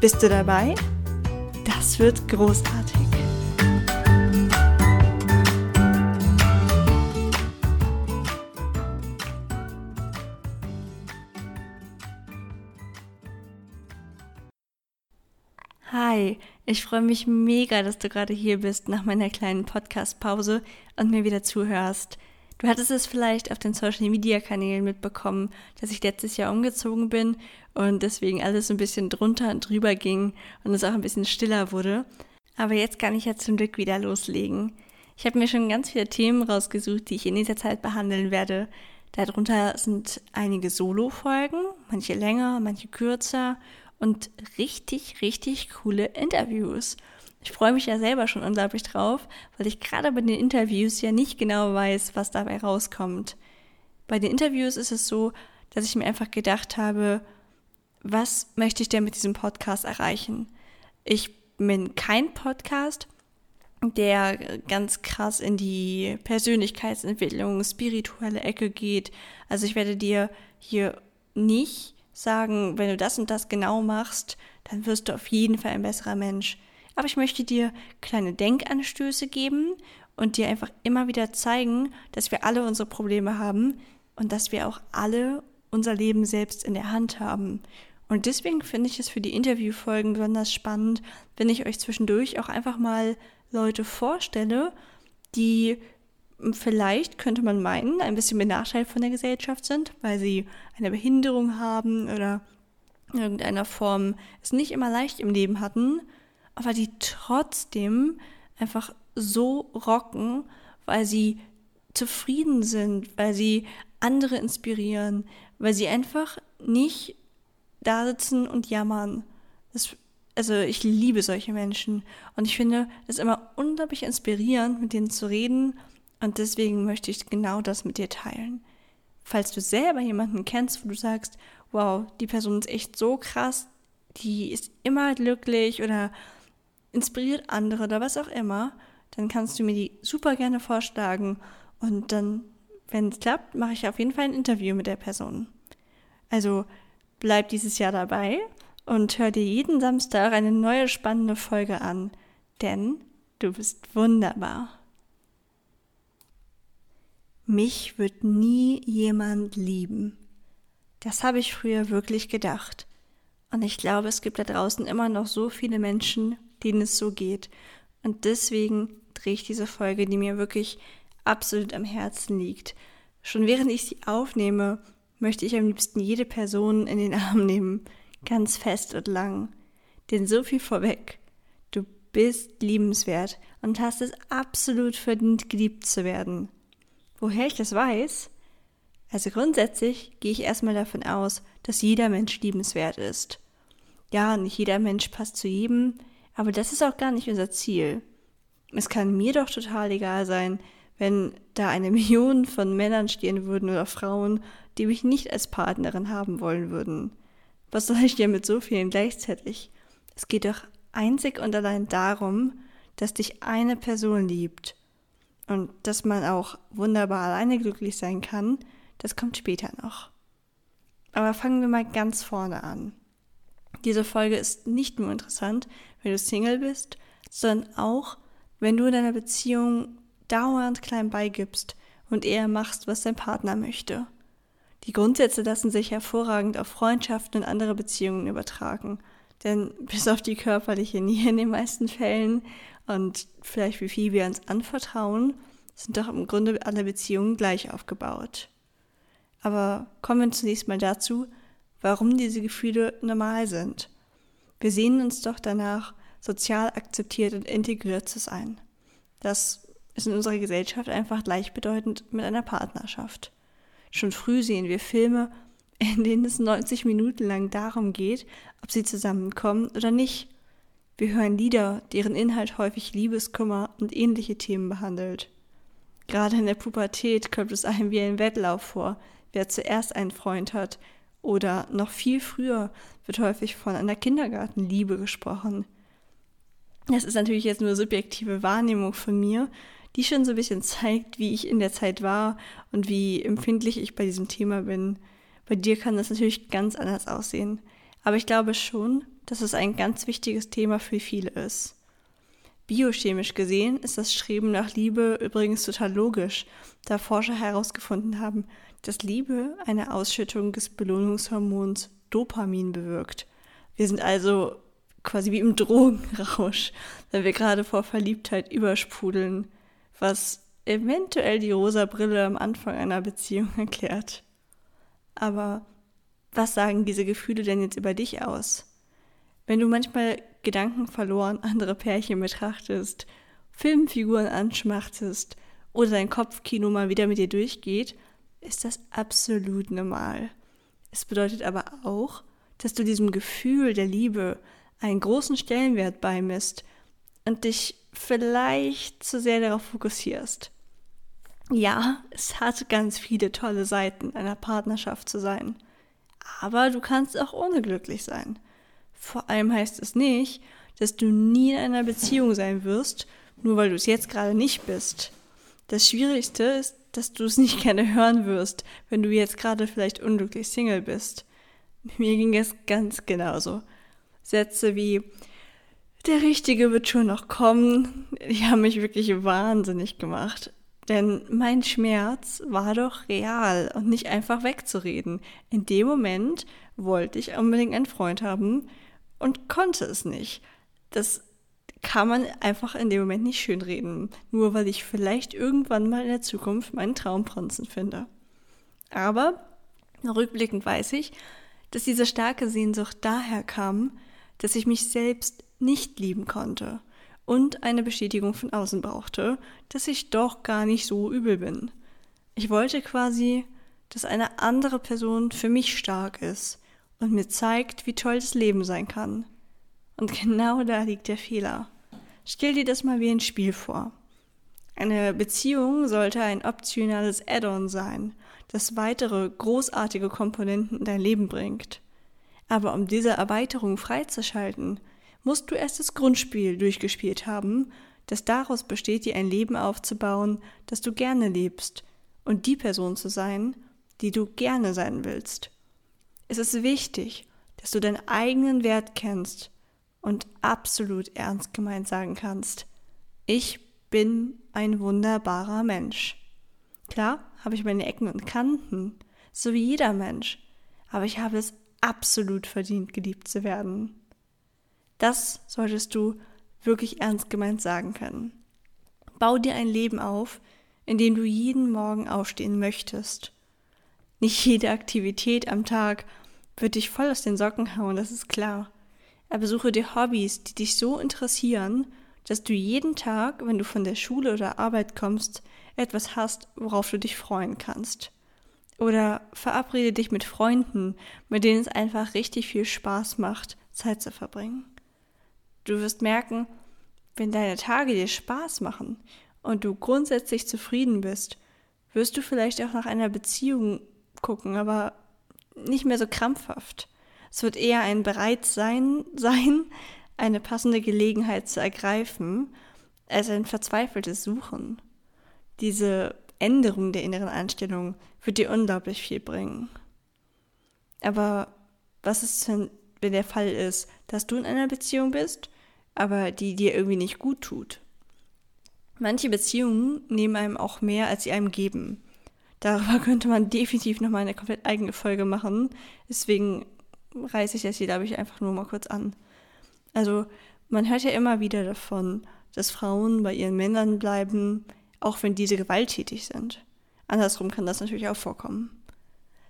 Bist du dabei? Das wird großartig. Hi, ich freue mich mega, dass du gerade hier bist nach meiner kleinen Podcast-Pause und mir wieder zuhörst. Du hattest es vielleicht auf den Social Media Kanälen mitbekommen, dass ich letztes Jahr umgezogen bin und deswegen alles ein bisschen drunter und drüber ging und es auch ein bisschen stiller wurde. Aber jetzt kann ich ja zum Glück wieder loslegen. Ich habe mir schon ganz viele Themen rausgesucht, die ich in dieser Zeit behandeln werde. Darunter sind einige Solo-Folgen, manche länger, manche kürzer und richtig, richtig coole Interviews. Ich freue mich ja selber schon unglaublich drauf, weil ich gerade bei den Interviews ja nicht genau weiß, was dabei rauskommt. Bei den Interviews ist es so, dass ich mir einfach gedacht habe, was möchte ich denn mit diesem Podcast erreichen? Ich bin kein Podcast, der ganz krass in die Persönlichkeitsentwicklung, spirituelle Ecke geht. Also ich werde dir hier nicht sagen, wenn du das und das genau machst, dann wirst du auf jeden Fall ein besserer Mensch aber ich möchte dir kleine Denkanstöße geben und dir einfach immer wieder zeigen, dass wir alle unsere Probleme haben und dass wir auch alle unser Leben selbst in der Hand haben. Und deswegen finde ich es für die Interviewfolgen besonders spannend, wenn ich euch zwischendurch auch einfach mal Leute vorstelle, die vielleicht, könnte man meinen, ein bisschen benachteiligt von der Gesellschaft sind, weil sie eine Behinderung haben oder in irgendeiner Form es nicht immer leicht im Leben hatten aber die trotzdem einfach so rocken, weil sie zufrieden sind, weil sie andere inspirieren, weil sie einfach nicht da sitzen und jammern. Das, also ich liebe solche Menschen und ich finde es immer unglaublich inspirierend, mit denen zu reden und deswegen möchte ich genau das mit dir teilen. Falls du selber jemanden kennst, wo du sagst, wow, die Person ist echt so krass, die ist immer glücklich oder inspiriert andere oder was auch immer, dann kannst du mir die super gerne vorschlagen und dann, wenn es klappt, mache ich auf jeden Fall ein Interview mit der Person. Also bleib dieses Jahr dabei und hör dir jeden Samstag eine neue spannende Folge an, denn du bist wunderbar. Mich wird nie jemand lieben. Das habe ich früher wirklich gedacht. Und ich glaube, es gibt da draußen immer noch so viele Menschen, denen es so geht. Und deswegen drehe ich diese Folge, die mir wirklich absolut am Herzen liegt. Schon während ich sie aufnehme, möchte ich am liebsten jede Person in den Arm nehmen, ganz fest und lang. Denn so viel vorweg. Du bist liebenswert und hast es absolut verdient, geliebt zu werden. Woher ich das weiß? Also grundsätzlich gehe ich erstmal davon aus, dass jeder Mensch liebenswert ist. Ja, nicht jeder Mensch passt zu jedem, aber das ist auch gar nicht unser Ziel. Es kann mir doch total egal sein, wenn da eine Million von Männern stehen würden oder Frauen, die mich nicht als Partnerin haben wollen würden. Was soll ich dir mit so vielen gleichzeitig? Es geht doch einzig und allein darum, dass dich eine Person liebt. Und dass man auch wunderbar alleine glücklich sein kann, das kommt später noch. Aber fangen wir mal ganz vorne an. Diese Folge ist nicht nur interessant, wenn du Single bist, sondern auch, wenn du in deiner Beziehung dauernd klein beigibst und eher machst, was dein Partner möchte. Die Grundsätze lassen sich hervorragend auf Freundschaften und andere Beziehungen übertragen. Denn bis auf die körperliche Nähe in den meisten Fällen und vielleicht wie viel wir uns anvertrauen, sind doch im Grunde alle Beziehungen gleich aufgebaut. Aber kommen wir zunächst mal dazu, warum diese Gefühle normal sind. Wir sehnen uns doch danach, sozial akzeptiert und integriert zu sein. Das ist in unserer Gesellschaft einfach gleichbedeutend mit einer Partnerschaft. Schon früh sehen wir Filme, in denen es 90 Minuten lang darum geht, ob sie zusammenkommen oder nicht. Wir hören Lieder, deren Inhalt häufig Liebeskummer und ähnliche Themen behandelt. Gerade in der Pubertät kommt es einem wie ein Wettlauf vor, wer zuerst einen Freund hat, oder noch viel früher wird häufig von einer Kindergartenliebe gesprochen. Das ist natürlich jetzt nur subjektive Wahrnehmung von mir, die schon so ein bisschen zeigt, wie ich in der Zeit war und wie empfindlich ich bei diesem Thema bin. Bei dir kann das natürlich ganz anders aussehen. Aber ich glaube schon, dass es ein ganz wichtiges Thema für viele ist. Biochemisch gesehen ist das Streben nach Liebe übrigens total logisch, da Forscher herausgefunden haben, dass Liebe eine Ausschüttung des Belohnungshormons Dopamin bewirkt. Wir sind also quasi wie im Drogenrausch, wenn wir gerade vor Verliebtheit übersprudeln, was eventuell die rosa Brille am Anfang einer Beziehung erklärt. Aber was sagen diese Gefühle denn jetzt über dich aus? Wenn du manchmal Gedanken verloren andere Pärchen betrachtest, Filmfiguren anschmachtest oder dein Kopfkino mal wieder mit dir durchgeht, ist das absolut normal. Es bedeutet aber auch, dass du diesem Gefühl der Liebe einen großen Stellenwert beimisst und dich vielleicht zu sehr darauf fokussierst. Ja, es hat ganz viele tolle Seiten, einer Partnerschaft zu sein. Aber du kannst auch unglücklich sein. Vor allem heißt es nicht, dass du nie in einer Beziehung sein wirst, nur weil du es jetzt gerade nicht bist. Das Schwierigste ist, dass du es nicht gerne hören wirst, wenn du jetzt gerade vielleicht unglücklich Single bist. Mir ging es ganz genauso. Sätze wie der Richtige wird schon noch kommen, die haben mich wirklich wahnsinnig gemacht. Denn mein Schmerz war doch real und nicht einfach wegzureden. In dem Moment wollte ich unbedingt einen Freund haben und konnte es nicht. Das kann man einfach in dem Moment nicht schönreden, nur weil ich vielleicht irgendwann mal in der Zukunft meinen Traumprinzen finde. Aber rückblickend weiß ich, dass diese starke Sehnsucht daher kam, dass ich mich selbst nicht lieben konnte und eine Bestätigung von außen brauchte, dass ich doch gar nicht so übel bin. Ich wollte quasi, dass eine andere Person für mich stark ist und mir zeigt, wie toll das Leben sein kann. Und genau da liegt der Fehler. Stell dir das mal wie ein Spiel vor. Eine Beziehung sollte ein optionales Add-on sein, das weitere großartige Komponenten in dein Leben bringt. Aber um diese Erweiterung freizuschalten, musst du erst das Grundspiel durchgespielt haben, das daraus besteht, dir ein Leben aufzubauen, das du gerne lebst und die Person zu sein, die du gerne sein willst. Es ist wichtig, dass du deinen eigenen Wert kennst und absolut ernst gemeint sagen kannst, ich bin ein wunderbarer Mensch. Klar habe ich meine Ecken und Kanten, so wie jeder Mensch, aber ich habe es absolut verdient, geliebt zu werden. Das solltest du wirklich ernst gemeint sagen können. Bau dir ein Leben auf, in dem du jeden Morgen aufstehen möchtest nicht jede Aktivität am Tag wird dich voll aus den Socken hauen, das ist klar. Aber suche dir Hobbys, die dich so interessieren, dass du jeden Tag, wenn du von der Schule oder Arbeit kommst, etwas hast, worauf du dich freuen kannst. Oder verabrede dich mit Freunden, mit denen es einfach richtig viel Spaß macht, Zeit zu verbringen. Du wirst merken, wenn deine Tage dir Spaß machen und du grundsätzlich zufrieden bist, wirst du vielleicht auch nach einer Beziehung gucken, aber nicht mehr so krampfhaft. Es wird eher ein Bereitsein sein, eine passende Gelegenheit zu ergreifen, als ein verzweifeltes Suchen. Diese Änderung der inneren Einstellung wird dir unglaublich viel bringen. Aber was ist, wenn, wenn der Fall ist, dass du in einer Beziehung bist, aber die dir irgendwie nicht gut tut? Manche Beziehungen nehmen einem auch mehr, als sie einem geben. Darüber könnte man definitiv nochmal eine komplett eigene Folge machen. Deswegen reiße ich das hier, glaube ich, einfach nur mal kurz an. Also, man hört ja immer wieder davon, dass Frauen bei ihren Männern bleiben, auch wenn diese gewalttätig sind. Andersrum kann das natürlich auch vorkommen.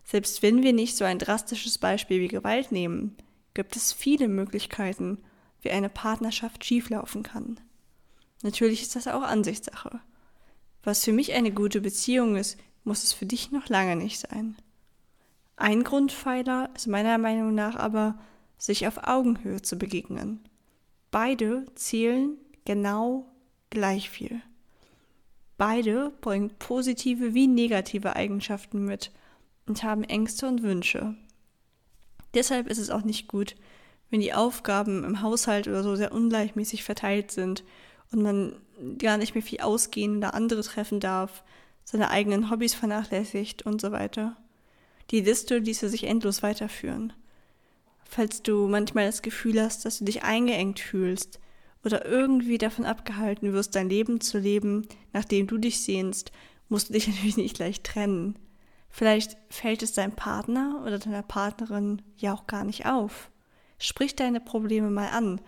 Selbst wenn wir nicht so ein drastisches Beispiel wie Gewalt nehmen, gibt es viele Möglichkeiten, wie eine Partnerschaft schieflaufen kann. Natürlich ist das auch Ansichtssache. Was für mich eine gute Beziehung ist, muss es für dich noch lange nicht sein. Ein Grundpfeiler ist meiner Meinung nach aber, sich auf Augenhöhe zu begegnen. Beide zählen genau gleich viel. Beide bringen positive wie negative Eigenschaften mit und haben Ängste und Wünsche. Deshalb ist es auch nicht gut, wenn die Aufgaben im Haushalt oder so sehr ungleichmäßig verteilt sind und man gar nicht mehr viel ausgehen oder andere treffen darf, seine eigenen Hobbys vernachlässigt und so weiter. Die Liste ließe sich endlos weiterführen. Falls du manchmal das Gefühl hast, dass du dich eingeengt fühlst oder irgendwie davon abgehalten wirst, dein Leben zu leben, nachdem du dich sehnst, musst du dich natürlich nicht gleich trennen. Vielleicht fällt es deinem Partner oder deiner Partnerin ja auch gar nicht auf. Sprich deine Probleme mal an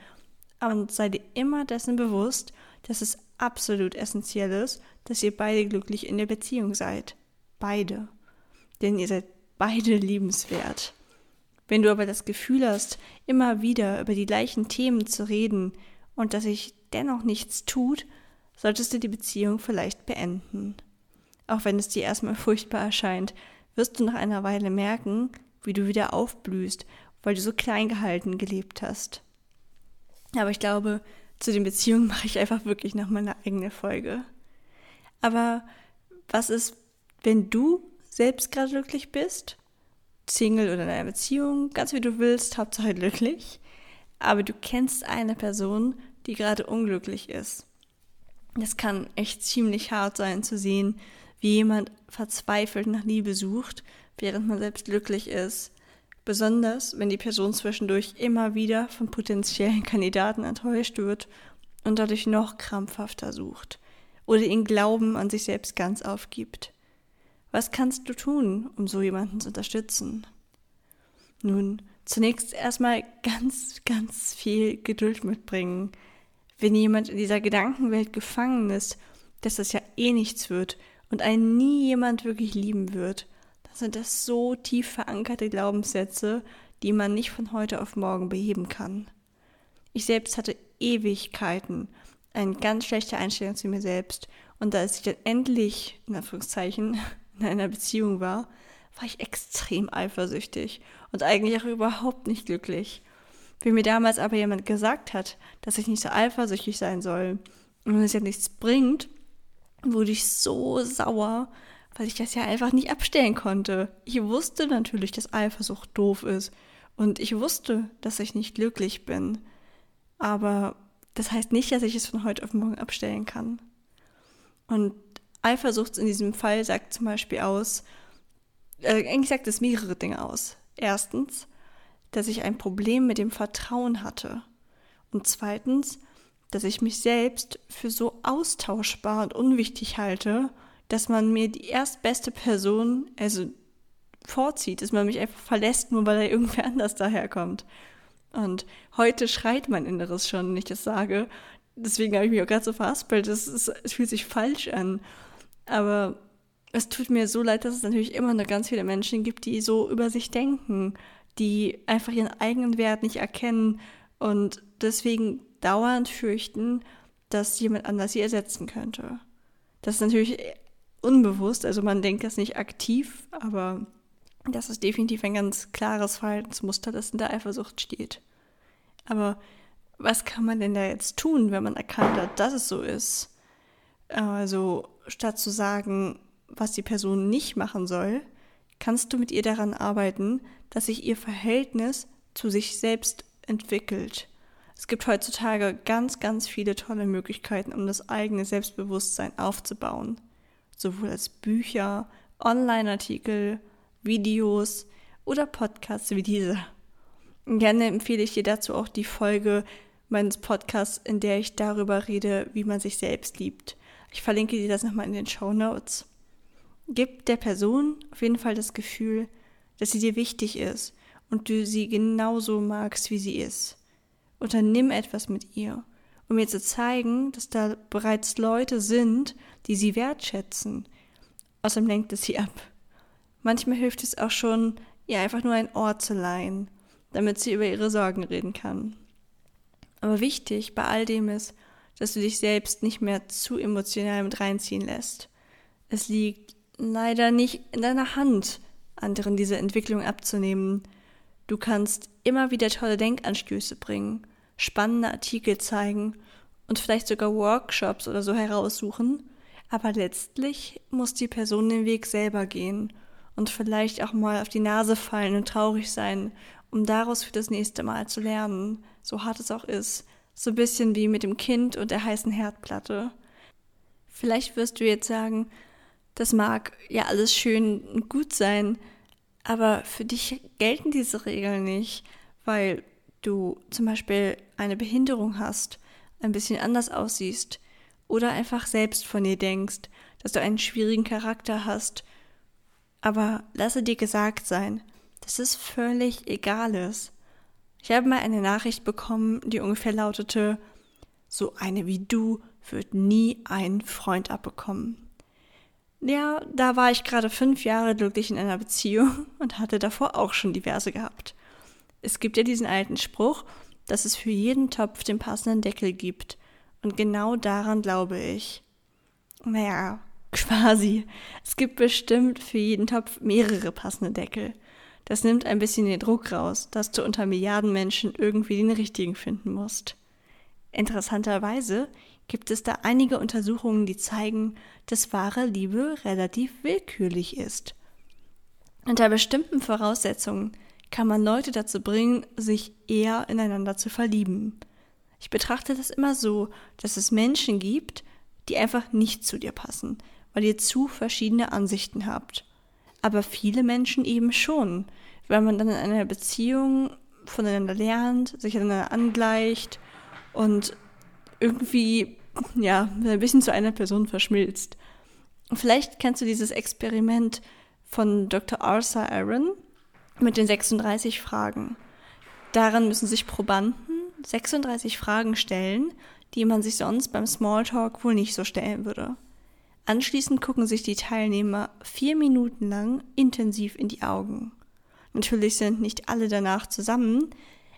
und sei dir immer dessen bewusst, dass es absolut essentiell ist, dass ihr beide glücklich in der Beziehung seid. Beide. Denn ihr seid beide liebenswert. Wenn du aber das Gefühl hast, immer wieder über die gleichen Themen zu reden und dass sich dennoch nichts tut, solltest du die Beziehung vielleicht beenden. Auch wenn es dir erstmal furchtbar erscheint, wirst du nach einer Weile merken, wie du wieder aufblühst, weil du so klein gehalten gelebt hast. Aber ich glaube, zu den Beziehungen mache ich einfach wirklich noch mal eine eigene Folge. Aber was ist, wenn du selbst gerade glücklich bist? Single oder in einer Beziehung, ganz wie du willst, Hauptsache glücklich. Aber du kennst eine Person, die gerade unglücklich ist. Das kann echt ziemlich hart sein zu sehen, wie jemand verzweifelt nach Liebe sucht, während man selbst glücklich ist. Besonders, wenn die Person zwischendurch immer wieder von potenziellen Kandidaten enttäuscht wird und dadurch noch krampfhafter sucht oder den Glauben an sich selbst ganz aufgibt. Was kannst du tun, um so jemanden zu unterstützen? Nun, zunächst erstmal ganz, ganz viel Geduld mitbringen. Wenn jemand in dieser Gedankenwelt gefangen ist, dass das ja eh nichts wird und einen nie jemand wirklich lieben wird, dann sind das so tief verankerte Glaubenssätze, die man nicht von heute auf morgen beheben kann. Ich selbst hatte Ewigkeiten eine ganz schlechte Einstellung zu mir selbst und als ich dann endlich, in Anführungszeichen, in einer Beziehung war, war ich extrem eifersüchtig und eigentlich auch überhaupt nicht glücklich. Wie mir damals aber jemand gesagt hat, dass ich nicht so eifersüchtig sein soll und es ja nichts bringt, wurde ich so sauer, weil ich das ja einfach nicht abstellen konnte. Ich wusste natürlich, dass Eifersucht doof ist und ich wusste, dass ich nicht glücklich bin. Aber das heißt nicht, dass ich es von heute auf morgen abstellen kann. Und Eifersucht in diesem Fall sagt zum Beispiel aus, äh, eigentlich sagt es mehrere Dinge aus. Erstens, dass ich ein Problem mit dem Vertrauen hatte. Und zweitens, dass ich mich selbst für so austauschbar und unwichtig halte, dass man mir die erstbeste Person, also vorzieht, dass man mich einfach verlässt, nur weil er irgendwer anders daherkommt. Und heute schreit mein Inneres schon, wenn ich das sage. Deswegen habe ich mich auch gerade so verhaspelt. Es, fühlt sich falsch an. Aber es tut mir so leid, dass es natürlich immer noch ganz viele Menschen gibt, die so über sich denken, die einfach ihren eigenen Wert nicht erkennen und deswegen dauernd fürchten, dass jemand anders sie ersetzen könnte. Das ist natürlich unbewusst, also man denkt das nicht aktiv, aber das ist definitiv ein ganz klares Verhaltensmuster, das in der Eifersucht steht. Aber was kann man denn da jetzt tun, wenn man erkannt hat, dass es so ist? Also statt zu sagen, was die Person nicht machen soll, kannst du mit ihr daran arbeiten, dass sich ihr Verhältnis zu sich selbst entwickelt. Es gibt heutzutage ganz, ganz viele tolle Möglichkeiten, um das eigene Selbstbewusstsein aufzubauen. Sowohl als Bücher, Online-Artikel, Videos oder Podcasts wie diese. Gerne empfehle ich dir dazu auch die Folge meines Podcasts, in der ich darüber rede, wie man sich selbst liebt. Ich verlinke dir das nochmal in den Show Notes. Gib der Person auf jeden Fall das Gefühl, dass sie dir wichtig ist und du sie genauso magst, wie sie ist. Unternimm etwas mit ihr, um ihr zu zeigen, dass da bereits Leute sind, die sie wertschätzen. Außerdem lenkt es sie ab. Manchmal hilft es auch schon, ihr einfach nur ein Ohr zu leihen, damit sie über ihre Sorgen reden kann. Aber wichtig bei all dem ist, dass du dich selbst nicht mehr zu emotional mit reinziehen lässt. Es liegt leider nicht in deiner Hand, anderen diese Entwicklung abzunehmen. Du kannst immer wieder tolle Denkanstöße bringen, spannende Artikel zeigen und vielleicht sogar Workshops oder so heraussuchen, aber letztlich muss die Person den Weg selber gehen und vielleicht auch mal auf die Nase fallen und traurig sein, um daraus für das nächste Mal zu lernen, so hart es auch ist. So ein bisschen wie mit dem Kind und der heißen Herdplatte. Vielleicht wirst du jetzt sagen, das mag ja alles schön und gut sein, aber für dich gelten diese Regeln nicht, weil du zum Beispiel eine Behinderung hast, ein bisschen anders aussiehst oder einfach selbst von dir denkst, dass du einen schwierigen Charakter hast. Aber lasse dir gesagt sein, dass es völlig egal ist. Ich habe mal eine Nachricht bekommen, die ungefähr lautete, so eine wie du wird nie einen Freund abbekommen. Ja, da war ich gerade fünf Jahre glücklich in einer Beziehung und hatte davor auch schon diverse gehabt. Es gibt ja diesen alten Spruch, dass es für jeden Topf den passenden Deckel gibt. Und genau daran glaube ich. Naja, quasi. Es gibt bestimmt für jeden Topf mehrere passende Deckel. Das nimmt ein bisschen den Druck raus, dass du unter Milliarden Menschen irgendwie den richtigen finden musst. Interessanterweise gibt es da einige Untersuchungen, die zeigen, dass wahre Liebe relativ willkürlich ist. Unter bestimmten Voraussetzungen kann man Leute dazu bringen, sich eher ineinander zu verlieben. Ich betrachte das immer so, dass es Menschen gibt, die einfach nicht zu dir passen, weil ihr zu verschiedene Ansichten habt. Aber viele Menschen eben schon, weil man dann in einer Beziehung voneinander lernt, sich einander angleicht und irgendwie ja, ein bisschen zu einer Person verschmilzt. Vielleicht kennst du dieses Experiment von Dr. Arthur Aaron mit den 36 Fragen. Daran müssen sich Probanden 36 Fragen stellen, die man sich sonst beim Smalltalk wohl nicht so stellen würde. Anschließend gucken sich die Teilnehmer vier Minuten lang intensiv in die Augen. Natürlich sind nicht alle danach zusammen,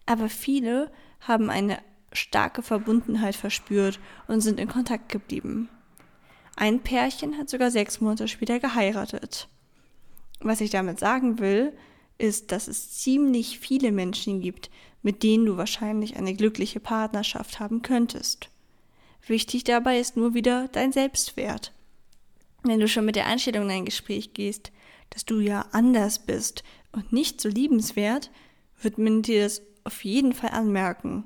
aber viele haben eine starke Verbundenheit verspürt und sind in Kontakt geblieben. Ein Pärchen hat sogar sechs Monate später geheiratet. Was ich damit sagen will, ist, dass es ziemlich viele Menschen gibt, mit denen du wahrscheinlich eine glückliche Partnerschaft haben könntest. Wichtig dabei ist nur wieder dein Selbstwert. Wenn du schon mit der Einstellung in ein Gespräch gehst, dass du ja anders bist und nicht so liebenswert, wird man dir das auf jeden Fall anmerken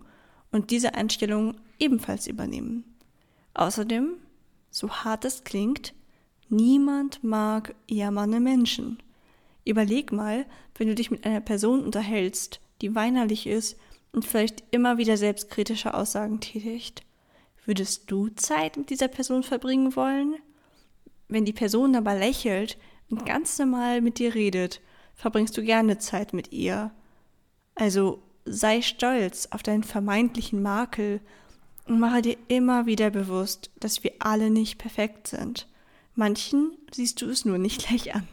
und diese Einstellung ebenfalls übernehmen. Außerdem, so hart es klingt, niemand mag jammernde Menschen. Überleg mal, wenn du dich mit einer Person unterhältst, die weinerlich ist und vielleicht immer wieder selbstkritische Aussagen tätigt. Würdest du Zeit mit dieser Person verbringen wollen? Wenn die Person aber lächelt und ganz normal mit dir redet, verbringst du gerne Zeit mit ihr. Also sei stolz auf deinen vermeintlichen Makel und mache dir immer wieder bewusst, dass wir alle nicht perfekt sind. Manchen siehst du es nur nicht gleich an.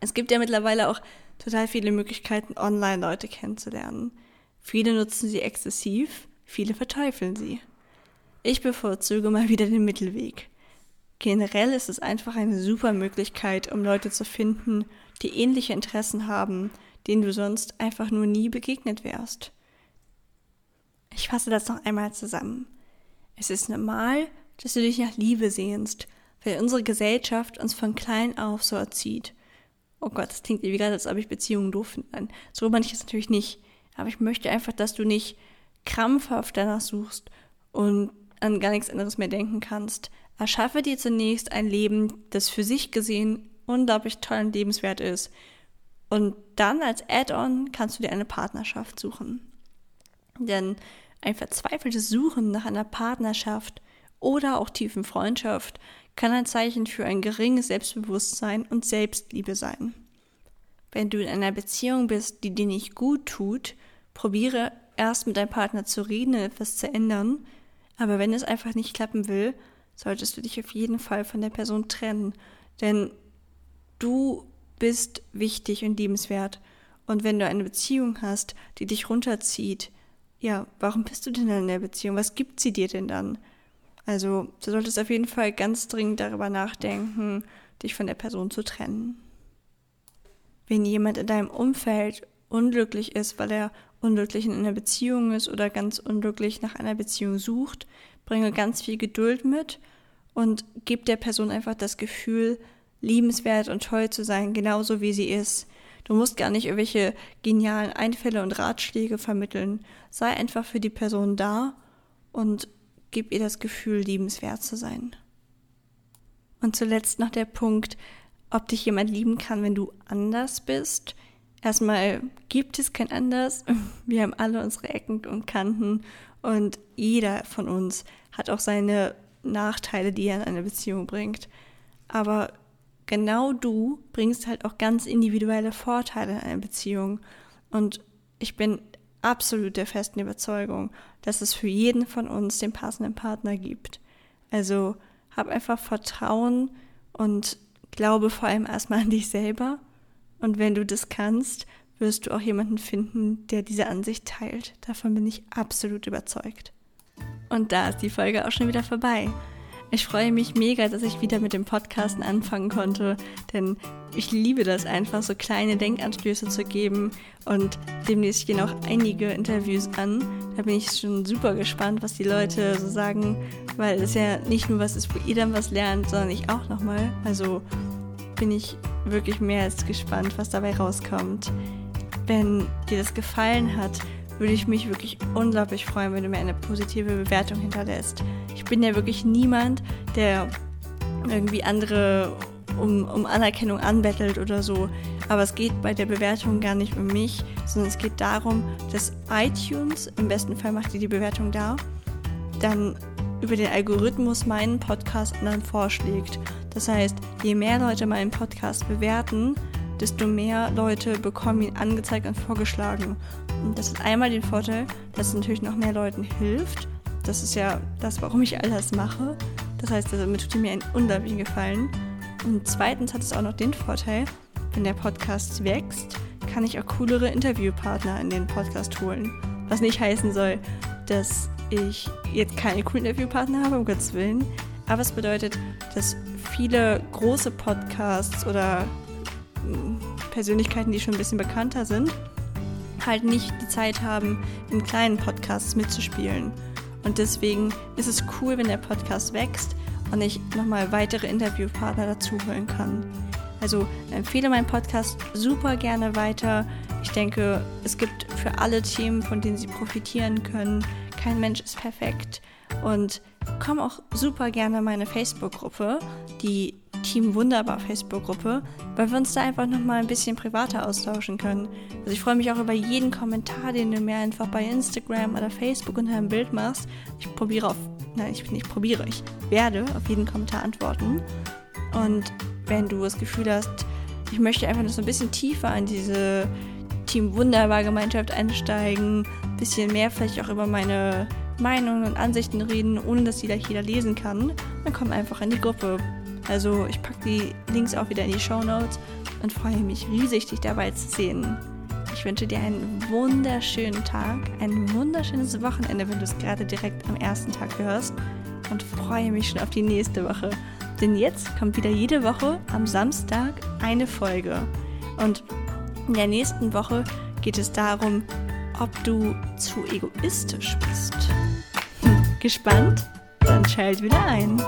Es gibt ja mittlerweile auch total viele Möglichkeiten, online Leute kennenzulernen. Viele nutzen sie exzessiv, viele verteufeln sie. Ich bevorzuge mal wieder den Mittelweg. Generell ist es einfach eine super Möglichkeit, um Leute zu finden, die ähnliche Interessen haben, denen du sonst einfach nur nie begegnet wärst. Ich fasse das noch einmal zusammen. Es ist normal, dass du dich nach Liebe sehnst, weil unsere Gesellschaft uns von klein auf so erzieht. Oh Gott, das klingt wie gerade, als ob ich Beziehungen doof finde. So meine ich es natürlich nicht. Aber ich möchte einfach, dass du nicht krampfhaft danach suchst und an gar nichts anderes mehr denken kannst. Erschaffe dir zunächst ein Leben, das für sich gesehen unglaublich toll und lebenswert ist. Und dann als Add-on kannst du dir eine Partnerschaft suchen. Denn ein verzweifeltes Suchen nach einer Partnerschaft oder auch tiefen Freundschaft kann ein Zeichen für ein geringes Selbstbewusstsein und Selbstliebe sein. Wenn du in einer Beziehung bist, die dir nicht gut tut, probiere erst mit deinem Partner zu reden und etwas zu ändern, aber wenn es einfach nicht klappen will, solltest du dich auf jeden Fall von der Person trennen, denn du bist wichtig und liebenswert. Und wenn du eine Beziehung hast, die dich runterzieht, ja, warum bist du denn in der Beziehung? Was gibt sie dir denn dann? Also, du solltest auf jeden Fall ganz dringend darüber nachdenken, dich von der Person zu trennen. wenn jemand in deinem Umfeld unglücklich ist, weil er unglücklich in einer Beziehung ist oder ganz unglücklich nach einer Beziehung sucht, bringe ganz viel Geduld mit und gib der Person einfach das Gefühl, liebenswert und toll zu sein, genauso wie sie ist. Du musst gar nicht irgendwelche genialen Einfälle und Ratschläge vermitteln. Sei einfach für die Person da und gib ihr das Gefühl, liebenswert zu sein. Und zuletzt noch der Punkt, ob dich jemand lieben kann, wenn du anders bist. Erstmal gibt es kein anders. Wir haben alle unsere Ecken und Kanten und jeder von uns hat auch seine Nachteile, die er in eine Beziehung bringt. Aber genau du bringst halt auch ganz individuelle Vorteile in eine Beziehung. Und ich bin absolut der festen Überzeugung, dass es für jeden von uns den passenden Partner gibt. Also hab einfach Vertrauen und glaube vor allem erstmal an dich selber. Und wenn du das kannst, wirst du auch jemanden finden, der diese Ansicht teilt. Davon bin ich absolut überzeugt. Und da ist die Folge auch schon wieder vorbei. Ich freue mich mega, dass ich wieder mit dem Podcasten anfangen konnte, denn ich liebe das einfach, so kleine Denkanstöße zu geben und demnächst gehen auch einige Interviews an. Da bin ich schon super gespannt, was die Leute so sagen, weil es ja nicht nur was ist, wo ihr dann was lernt, sondern ich auch nochmal. Also bin ich wirklich mehr als gespannt, was dabei rauskommt. Wenn dir das gefallen hat, würde ich mich wirklich unglaublich freuen, wenn du mir eine positive Bewertung hinterlässt. Ich bin ja wirklich niemand, der irgendwie andere um, um Anerkennung anbettelt oder so. Aber es geht bei der Bewertung gar nicht um mich, sondern es geht darum, dass iTunes, im besten Fall macht ihr die Bewertung da, dann über den Algorithmus meinen Podcast anderen vorschlägt. Das heißt, je mehr Leute meinen Podcast bewerten, desto mehr Leute bekommen ihn angezeigt und vorgeschlagen. Und das ist einmal den Vorteil, dass es natürlich noch mehr Leuten hilft. Das ist ja das, warum ich all das mache. Das heißt, damit tut mir einen unglaublichen Gefallen. Und zweitens hat es auch noch den Vorteil, wenn der Podcast wächst, kann ich auch coolere Interviewpartner in den Podcast holen. Was nicht heißen soll, dass ich jetzt keine coolen Interviewpartner habe, um Gottes Willen. Aber es bedeutet, dass viele große Podcasts oder Persönlichkeiten, die schon ein bisschen bekannter sind, halt nicht die Zeit haben, in kleinen Podcasts mitzuspielen. Und deswegen ist es cool, wenn der Podcast wächst und ich nochmal weitere Interviewpartner dazu holen kann. Also empfehle meinen Podcast super gerne weiter. Ich denke, es gibt für alle Themen, von denen Sie profitieren können. Kein Mensch ist perfekt. Und komm auch super gerne in meine Facebook-Gruppe, die Team Wunderbar Facebook-Gruppe, weil wir uns da einfach nochmal ein bisschen privater austauschen können. Also ich freue mich auch über jeden Kommentar, den du mir einfach bei Instagram oder Facebook unter einem Bild machst. Ich probiere auf, nein, ich nicht probiere, ich werde auf jeden Kommentar antworten. Und wenn du das Gefühl hast, ich möchte einfach noch so ein bisschen tiefer in diese Team Wunderbar Gemeinschaft einsteigen, ein bisschen mehr vielleicht auch über meine Meinungen und Ansichten reden, ohne dass jeder jeder lesen kann, dann komm einfach in die Gruppe. Also ich packe die Links auch wieder in die Show Notes und freue mich riesig, dich dabei zu sehen. Ich wünsche dir einen wunderschönen Tag, ein wunderschönes Wochenende, wenn du es gerade direkt am ersten Tag hörst und freue mich schon auf die nächste Woche. Denn jetzt kommt wieder jede Woche am Samstag eine Folge. Und in der nächsten Woche geht es darum, ob du zu egoistisch bist. Hm, gespannt? Dann schalt wieder ein.